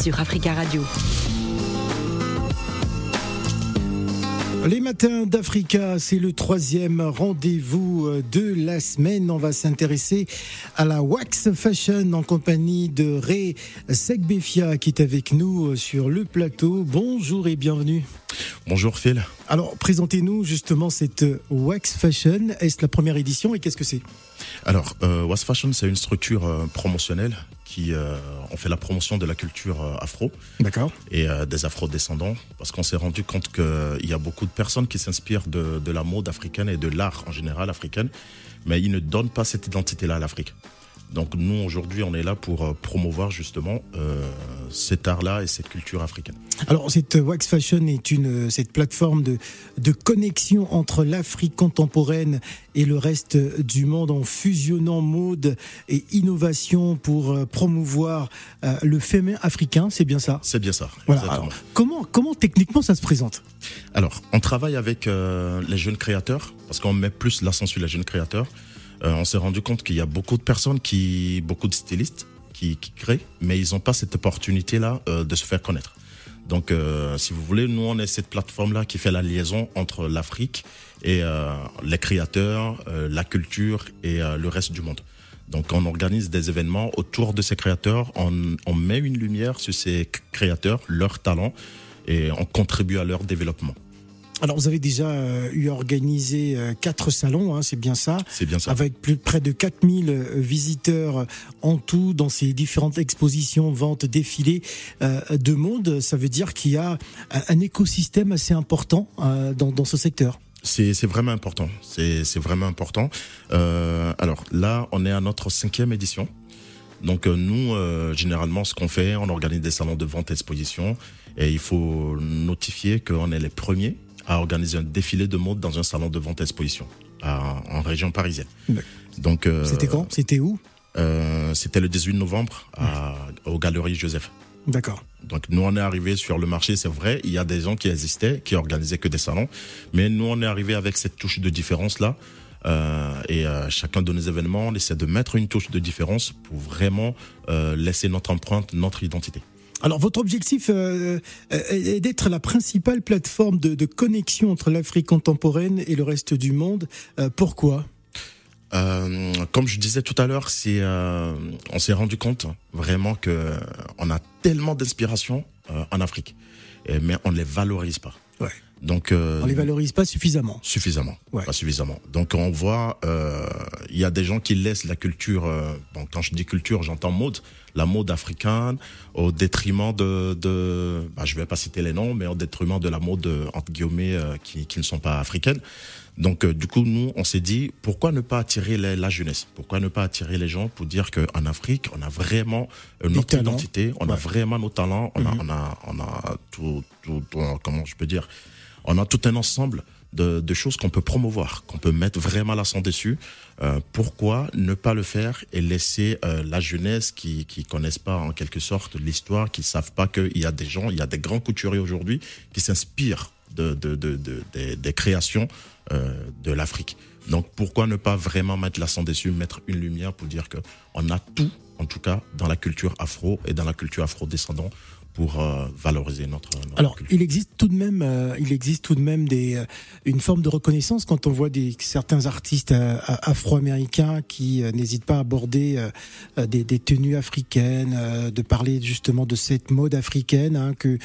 sur Africa Radio. Les matins d'Africa, c'est le troisième rendez-vous euh, de la semaine. On va s'intéresser à la wax fashion en compagnie de Ray Segbefia qui est avec nous euh, sur le plateau. Bonjour et bienvenue. Bonjour Phil. Alors, présentez-nous justement cette Wax Fashion. Est-ce la première édition et qu'est-ce que c'est? Alors, euh, Wax Fashion, c'est une structure euh, promotionnelle qui euh, on fait la promotion de la culture euh, afro. D'accord. Et euh, des afro-descendants, parce qu'on s'est rendu compte qu'il y a beaucoup de personnes qui s'inspirent de, de la mode africaine et de l'art en général africaine, mais ils ne donnent pas cette identité-là à l'Afrique. Donc nous aujourd'hui on est là pour euh, promouvoir justement euh, cet art-là et cette culture africaine. Alors cette Wax Fashion est une cette plateforme de de connexion entre l'Afrique contemporaine et le reste du monde en fusionnant mode et innovation pour euh, promouvoir euh, le féminin africain, c'est bien ça? C'est bien ça. Voilà. Alors, comment comment techniquement ça se présente? Alors, on travaille avec euh, les jeunes créateurs, parce qu'on met plus l'accent sur les jeunes créateurs. Euh, on s'est rendu compte qu'il y a beaucoup de personnes, qui, beaucoup de stylistes qui, qui créent, mais ils n'ont pas cette opportunité-là euh, de se faire connaître. Donc, euh, si vous voulez, nous, on est cette plateforme-là qui fait la liaison entre l'Afrique et euh, les créateurs, euh, la culture et le reste du monde. Donc, on organise des événements autour de ces créateurs, on, on met une lumière sur ces créateurs, leurs talents, et on contribue à leur développement. Alors vous avez déjà euh, eu organisé euh, quatre salons, hein, c'est bien ça C'est bien ça. avec plus près de 4000 euh, visiteurs en tout dans ces différentes expositions, ventes, défilés euh, de monde. Ça veut dire qu'il y a un, écosystème assez important euh, dans, dans ce secteur. C'est vraiment important. C'est vraiment important. Euh, alors là, on est à notre cinquième édition. Donc nous, euh, généralement, ce qu'on fait, on organise des salons de vente exposition et il faut notifier qu'on est les premiers à organiser un défilé de mode dans un salon de vente exposition à- en région parisienne. Donc euh, C'était quand? C'était où? euh, C'était le 18 novembre à, aux Galeries Joseph. D'accord. Donc nous on est arrivé sur le marché, c'est vrai, il y a des gens qui existaient, qui organisaient que des salons, mais nous on est arrivé avec cette touche de différence là. Euh, et euh, chacun de nos événements, on essaie de mettre une touche de différence pour vraiment euh, laisser notre empreinte, notre identité. Alors votre objectif euh, est d'être la principale plateforme de, connexion entre l'Afrique contemporaine et le reste du monde. Euh, pourquoi? Euh, comme je disais tout à l'heure, c'est euh, on s'est rendu compte vraiment que euh, on a tellement d'inspiration euh, en Afrique, mais on les valorise pas. Ouais. Donc euh, On les valorise pas suffisamment. Suffisamment, Ouais. pas suffisamment. Donc on voit, euh, il y a des gens qui laissent la culture. euh, bon, quand je dis culture, j'entends mode, la mode africaine, au détriment de, de bah, je vais pas citer les noms, mais au détriment de la mode euh, entre guillemets euh, qui, qui ne sont pas africaines. Donc euh, du coup, nous, on s'est dit, pourquoi ne pas attirer les- la jeunesse? Pourquoi ne pas attirer les gens pour dire qu'en Afrique, on a vraiment euh, notre identité, on a vraiment nos talents, on, a, Mhm. on a, on a tout, tout, tout- comment je peux dire, on a tout un ensemble de, de choses qu'on peut promouvoir, qu'on peut mettre vraiment l'accent dessus. Euh, pourquoi ne pas le faire et laisser euh, la jeunesse qui qui connaissent pas en quelque sorte l'histoire, qui savent pas qu'il y a des gens, il y a des grands couturiers aujourd'hui qui s'inspirent de, de, de, de- des- des créations euh, de l'Afrique. Donc pourquoi ne pas vraiment mettre l'accent dessus, mettre une lumière pour dire que on a tout, en tout cas, dans la culture afro et dans la culture afro-descendant pour euh, valoriser notre, notre Alors, culture. il existe tout de même, euh, il existe tout de même des, euh, une forme de reconnaissance quand on voit des certains artistes afro-américains qui n'hésitent pas à aborder des, des tenues africaines, de parler justement de cette mode africaine hein, que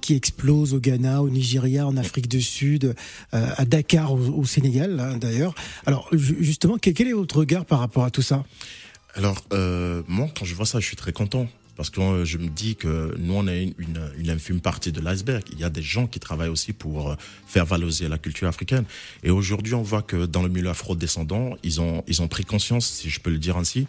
qui explose au Ghana, au Nigeria, en Afrique du Sud, à Dakar, au, au Sénégal hein, d'ailleurs. Alors, ju- justement, quel, est votre regard par rapport à tout ça? Alors, moi, quand je vois ça, je suis très content. Parce que euh, je me dis que nous, on est une, une, une infime partie de l'iceberg. Il y a des gens qui travaillent aussi pour euh, faire valoriser la culture africaine. Et aujourd'hui, on voit que dans le milieu afro-descendant, ils ont, ils ont pris conscience, si je peux le dire ainsi.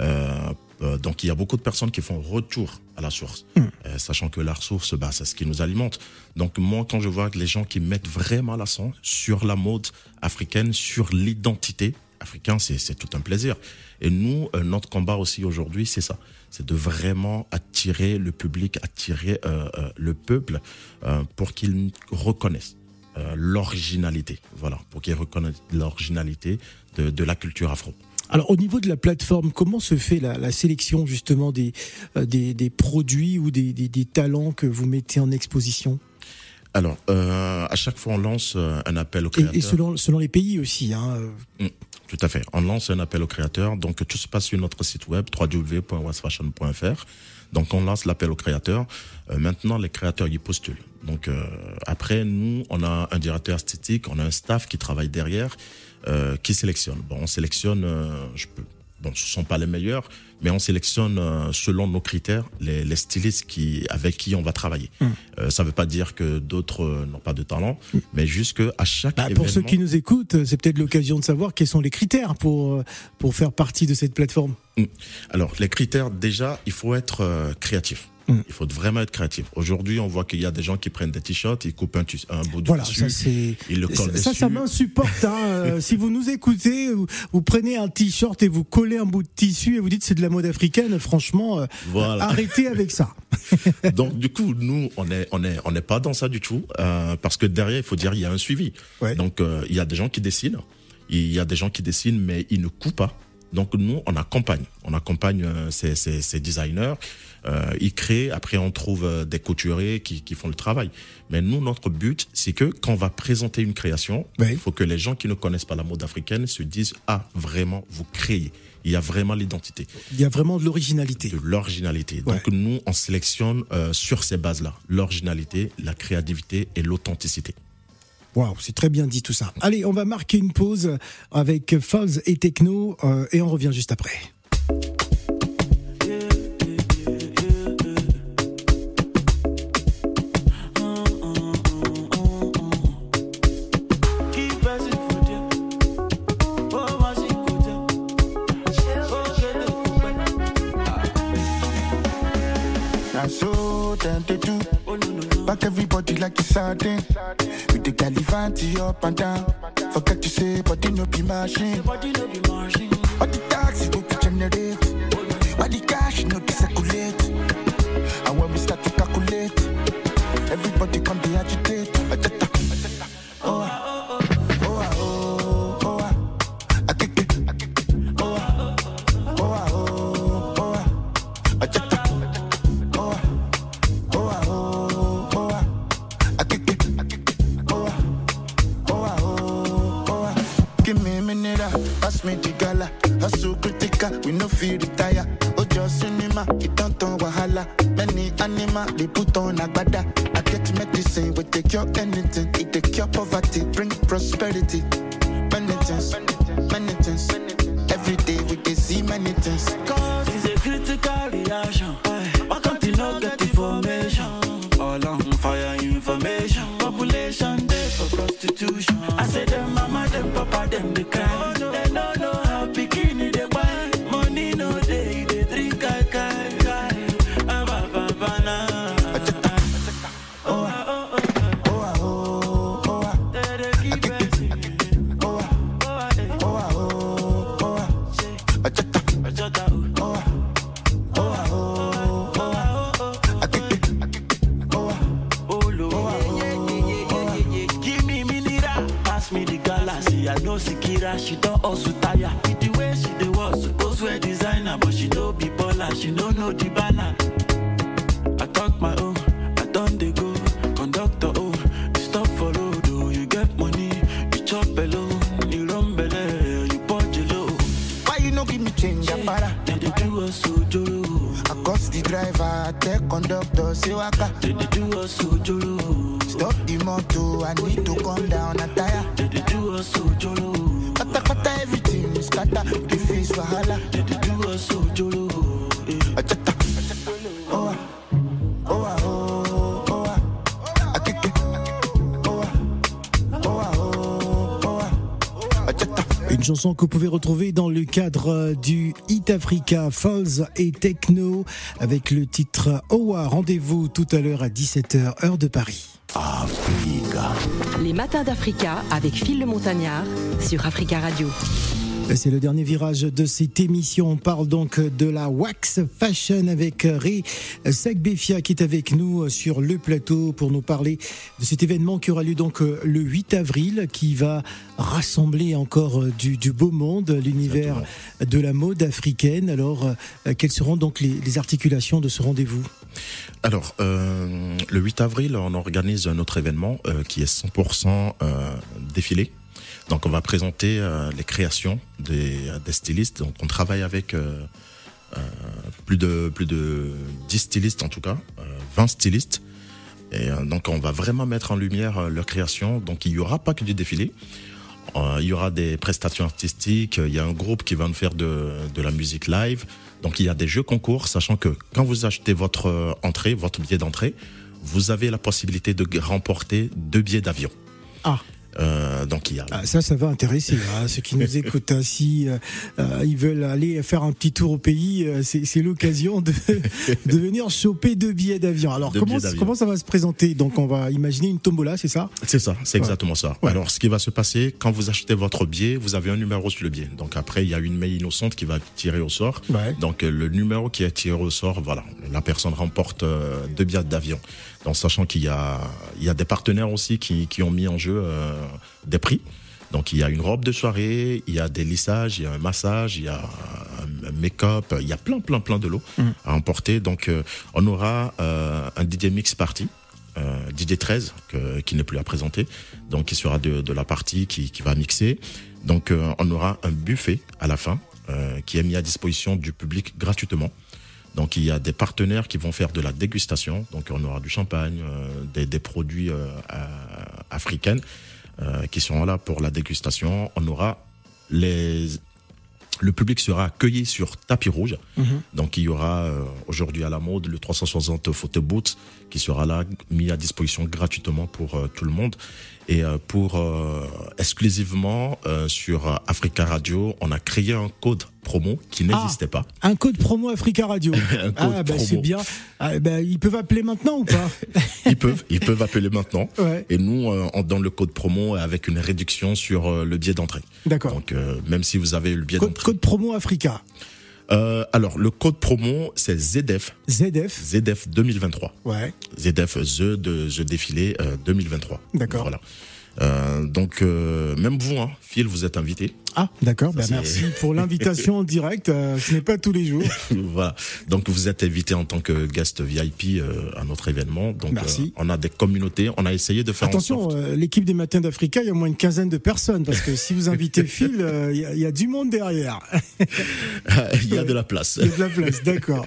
Euh, donc, il y a beaucoup de personnes qui font retour à la source, Mm. euh, sachant que la source, bah, c'est ce qui nous alimente. Donc, moi, quand je vois que les gens qui mettent vraiment l'accent sur la mode africaine, sur l'identité africaine, c'est tout un plaisir. Et nous, euh, notre combat aussi aujourd'hui, c'est ça. C'est de vraiment attirer le public, attirer euh, euh, le peuple euh, pour qu'ils reconnaissent euh, l'originalité. Voilà, pour qu'ils reconnaissent l'originalité de, de la culture afro. Alors au niveau de la plateforme, comment se fait la, sélection justement des, des, produits ou des, des, talents que vous mettez en exposition? Alors, à chaque fois, on lance un appel aux créateurs. Et, selon, selon les pays aussi. Hein. Tout à fait. On lance un appel aux créateurs. Donc, tout se passe sur notre site web, www.westfashion.fr. Donc, on lance l'appel aux créateurs. Euh, maintenant, les créateurs y postulent. Donc, euh, après, nous, on a un directeur esthétique, on a un staff qui travaille derrière, euh, qui sélectionne. Bon, on sélectionne, je peux bon, ce sont pas les meilleurs, mais on sélectionne euh, selon nos critères les, les, stylistes qui, avec qui on va travailler. Hum. Euh, ça veut pas dire que d'autres euh, n'ont pas de talent, hum. mais juste que à chaque bah, Pour ceux qui nous écoutent, c'est peut-être l'occasion de savoir quels sont les critères pour pour faire partie de cette plateforme. Hum. Alors les critères, déjà, il faut être créatif. Mm. Il faut vraiment être créatif. Aujourd'hui, on voit qu'il y a des gens qui prennent des t-shirts, ils coupent un, un bout de voilà, tissu, ils le collent ça, Ça, m'insupporte. Hein. Euh, si vous nous écoutez, vous, prenez un t-shirt et vous collez un bout de tissu et vous dites c'est de la mode africaine, franchement, euh, arrêtez avec ça. Donc du coup, nous, on est, on est, on n'est pas dans ça du tout, euh, parce que derrière, il faut dire, il y a un suivi. Donc il y a des gens qui dessinent, il y a des gens qui dessinent, mais ils ne coupent pas. Donc nous, on accompagne, on accompagne ces, ces, ces designers euh, ils créent, après on trouve euh, des couturiers qui, qui font le travail. Mais nous, notre but, c'est que quand on va présenter une création, il faut que les gens qui ne connaissent pas la mode africaine se disent ah vraiment vous créez. Il y a vraiment l'identité. Il y a vraiment de l'originalité. De l'originalité. Donc nous, on sélectionne euh, sur ces bases-là l'originalité, la créativité et l'authenticité. Waouh, c'est très bien dit tout ça. Allez, on va marquer une pause avec Falls et Techno euh, et on revient juste après. Like it's sardine. With the galivanti up and down. Forget to say, body no be machine. Body no be machine. What the taxi go to generate? Why the cash no be circulate? And when we start to calculate, everybody come be pass me the gala. Hustle critical, we no feel tire. Oh, just cinema, it don't turn wahala. Many anima, they put on agbada. I get medicine, we take your anything. It take your poverty, bring prosperity. Penitence. waka. Une chanson que vous pouvez retrouver dans le cadre du Hit Africa Falls et Techno avec le titre Owa. Rendez-vous tout à l'heure à 17h, heure de Paris. Africa. Les matins d'Africa avec Phil le Montagnard sur Africa Radio. C'est le dernier virage de cette émission. On parle donc de la Wax Fashion avec Ré Sagbefia qui est avec nous sur le plateau pour nous parler de cet événement qui aura lieu donc le 8 avril qui va rassembler encore du, beau monde, l'univers de la mode africaine. Alors, quelles seront donc les, articulations de ce rendez-vous? Alors, euh, le 8 avril, on organise un autre événement euh, qui est 100% euh, défilé donc on va présenter euh, les créations des, des, stylistes. Donc on travaille avec euh, euh, plus de plus de 10 stylistes en tout cas, 20 stylistes. Et donc on va vraiment mettre en lumière leurs créations. Donc il y aura pas que du défilé. il y aura des prestations artistiques. Il y a un groupe qui va nous faire de, de la musique live. Donc il y a des jeux concours, sachant que quand vous achetez votre entrée, votre billet d'entrée, vous avez la possibilité de remporter deux billets d'avion. Ah. Euh, donc il y a... Ah, ça, ça va intéresser hein, ceux qui nous écoutent. hein, euh, euh, ils veulent aller faire un petit tour au pays, euh, c'est l'occasion de, de venir choper deux billets d'avion. Alors comment, comment ça va se présenter? Donc on va imaginer une tombola, c'est ça? C'est ça, c'est exactement ça. Alors ce qui va se passer, quand vous achetez votre billet, vous avez un numéro sur le billet. Donc après, il y a une mail innocente qui va tirer au sort. Donc le numéro qui est tiré au sort, voilà, la personne remporte deux billets d'avion. Donc sachant qu'il y a, il y a des partenaires aussi qui, qui ont mis en jeu des prix. Donc il y a une robe de soirée, il y a des lissages, il y a un massage, il y a un make-up, il y a plein plein plein de lots mm. à emporter. Donc euh, on aura euh, un DJ mix party. Euh, DJ 13 qui n'est plus à présenter, donc qui sera de, de la partie qui, qui va mixer. Donc euh, on aura un buffet à la fin qui est mis à disposition du public gratuitement. Donc il y a des partenaires qui vont faire de la dégustation. Donc on aura du champagne, des, des, produits africains euh, qui seront là pour la dégustation. On aura les le public sera accueilli sur tapis rouge. Mhm. Donc il y aura euh, aujourd'hui à la mode le 360 photo booth qui sera là mis à disposition gratuitement pour euh, tout le monde. Et euh, pour euh, exclusivement euh, sur Africa Radio, on a créé un code promo qui n'existait pas. Ah, un code promo Africa Radio. ah bah c'est bien. Ah, bah, ils peuvent appeler maintenant ou pas Ils peuvent, ils peuvent appeler maintenant. Ouais. Et nous, on donne le code promo avec une réduction sur le billet d'entrée. D'accord. Donc même si vous avez le billet d'entrée. Code promo Africa. Euh, alors, le code promo, c'est ZF. ZF. ZF 2023. Ouais. ZF, The de The Défilé 2023. D'accord. Voilà. Euh, donc, euh, même vous, hein, Phil, vous êtes invité. Ah, d'accord. Ben merci pour l'invitation en direct. Euh, ce n'est pas tous les jours. voilà. Donc, vous êtes invité en tant que guest VIP euh, à notre événement. Donc, merci. on a des communautés. On a essayé de faire. Attention, l'équipe des Matins d'Africa, il y a au moins une quinzaine de personnes parce que si vous invitez Phil, il y, y, a du monde derrière. il y a de la place. Il y a de la place, d'accord.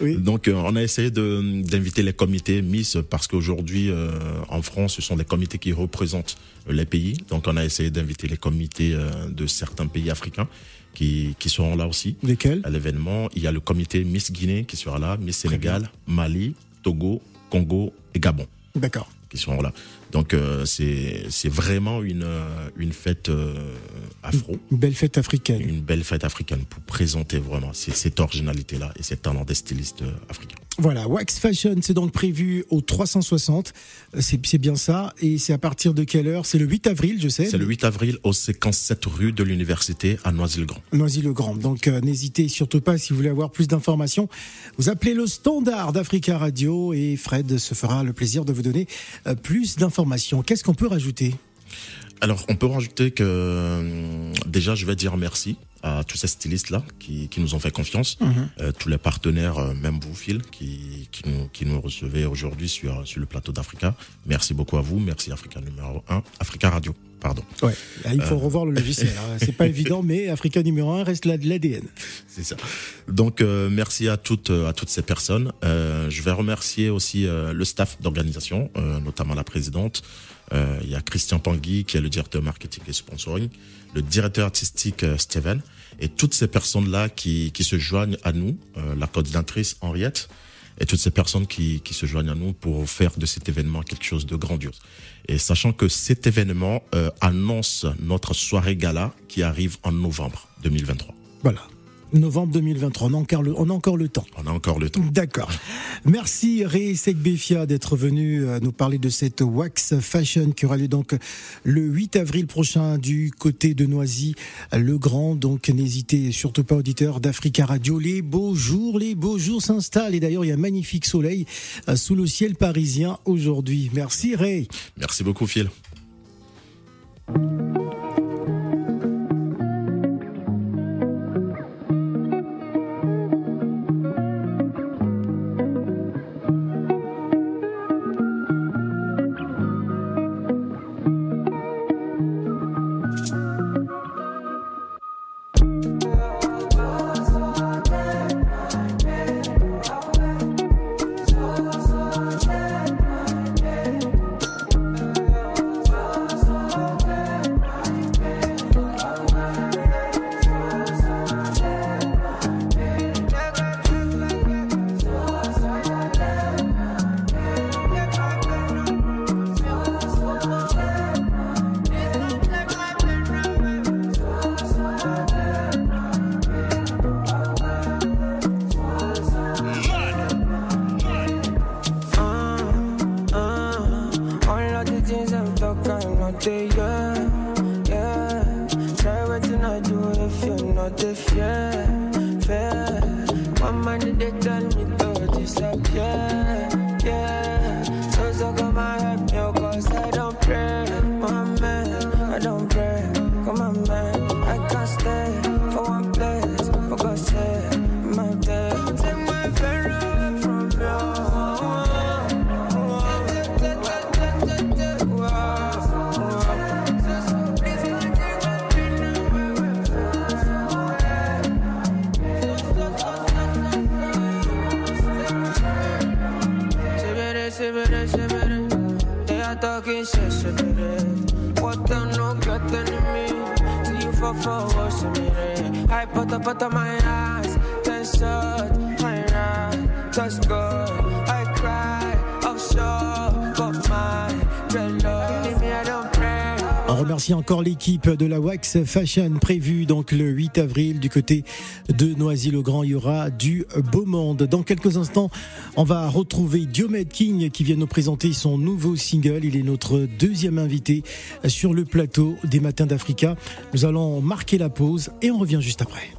Oui. Donc, on a essayé d'inviter les comités Miss parce qu'aujourd'hui, en France, ce sont des comités qui représentent les pays. Donc on a essayé d'inviter les comités euh, de certains pays africains qui, qui seront là aussi. Lesquels? À l'événement, il y a le comité Miss Guinée qui sera là, Miss Sénégal, Mali, Togo, Congo et Gabon. D'accord. Qui seront là. Donc euh, c'est vraiment une euh, une fête afro. Une belle fête africaine. Une belle fête africaine pour présenter vraiment cette originalité là et cet talent des stylistes africains. Voilà, Wax Fashion, c'est donc prévu au 360. C'est bien ça. Et c'est à partir de quelle heure? C'est le 8 avril, je sais. C'est le 8 avril au 57 rue de l'Université à Noisy-le-Grand. Noisy-le-Grand. Donc euh, n'hésitez surtout pas, si vous voulez avoir plus d'informations, vous appelez le standard d'Africa Radio et Fred se fera le plaisir de vous donner euh, plus d'informations. Qu'est-ce qu'on peut rajouter? Alors, on peut rajouter que euh, déjà, je vais dire merci à tous ces stylistes-là qui, qui, nous ont fait confiance, mhm. euh, tous les partenaires, euh, même vous, Phil, qui, qui, nous, qui nous recevez aujourd'hui sur, sur le plateau d'Africa. Merci beaucoup à vous. Merci Africa numéro 1, Africa Radio. Pardon. Ouais, il faut revoir le logiciel. Hein. C'est pas évident, mais Africa numéro 1 reste l'ADN. C'est ça. Donc, merci à toutes, à toutes ces personnes. je vais remercier aussi le staff d'organisation, notamment la présidente, euh, il y a Christian Pangui qui est le directeur marketing et sponsoring, le directeur artistique euh, Steven et toutes ces personnes-là qui, qui se joignent à nous, euh, la coordinatrice Henriette et toutes ces personnes qui, qui se joignent à nous pour faire de cet événement quelque chose de grandiose. Et sachant que cet événement annonce notre soirée gala qui arrive en novembre 2023. Voilà. Novembre 2023, on a encore le, on a encore le temps. On a encore le temps. D'accord. Merci Ré Sekbefia d'être venu euh, nous parler de cette Wax Fashion qui aura lieu donc le 8 avril prochain du côté de Noisy, le Grand. Donc n'hésitez surtout pas auditeurs d'Africa Radio. Les beaux jours, les beaux jours s'installent et d'ailleurs il y a un magnifique soleil euh, sous le ciel parisien aujourd'hui. Merci Ray. Merci beaucoup Phil. On remercie encore l'équipe de la Wax Fashion prévue donc le 8 avril du côté de Noisy-le-Grand. Il y aura du beau monde. Dans quelques instants, on va retrouver Diomed King qui vient nous présenter son nouveau single. Il est notre deuxième invité sur le plateau des Matins d'Africa. Nous allons marquer la pause et on revient juste après.